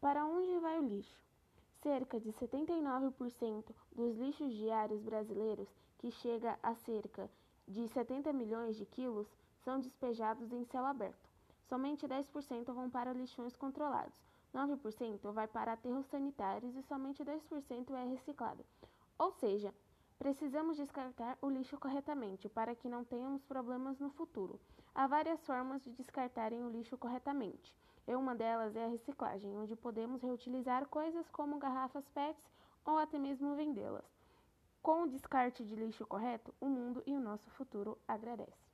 Para onde vai o lixo? Cerca de 79% dos lixos diários brasileiros, que chega a cerca de 70 milhões de quilos, são despejados em céu aberto. Somente 10% vão para lixões controlados, 9% vai para aterros sanitários e somente 2% é reciclado. Ou seja, precisamos descartar o lixo corretamente para que não tenhamos problemas no futuro. Há várias formas de descartarem o lixo corretamente. E uma delas é a reciclagem, onde podemos reutilizar coisas como garrafas PETs ou até mesmo vendê-las. Com o descarte de lixo correto, o mundo e o nosso futuro agradecem.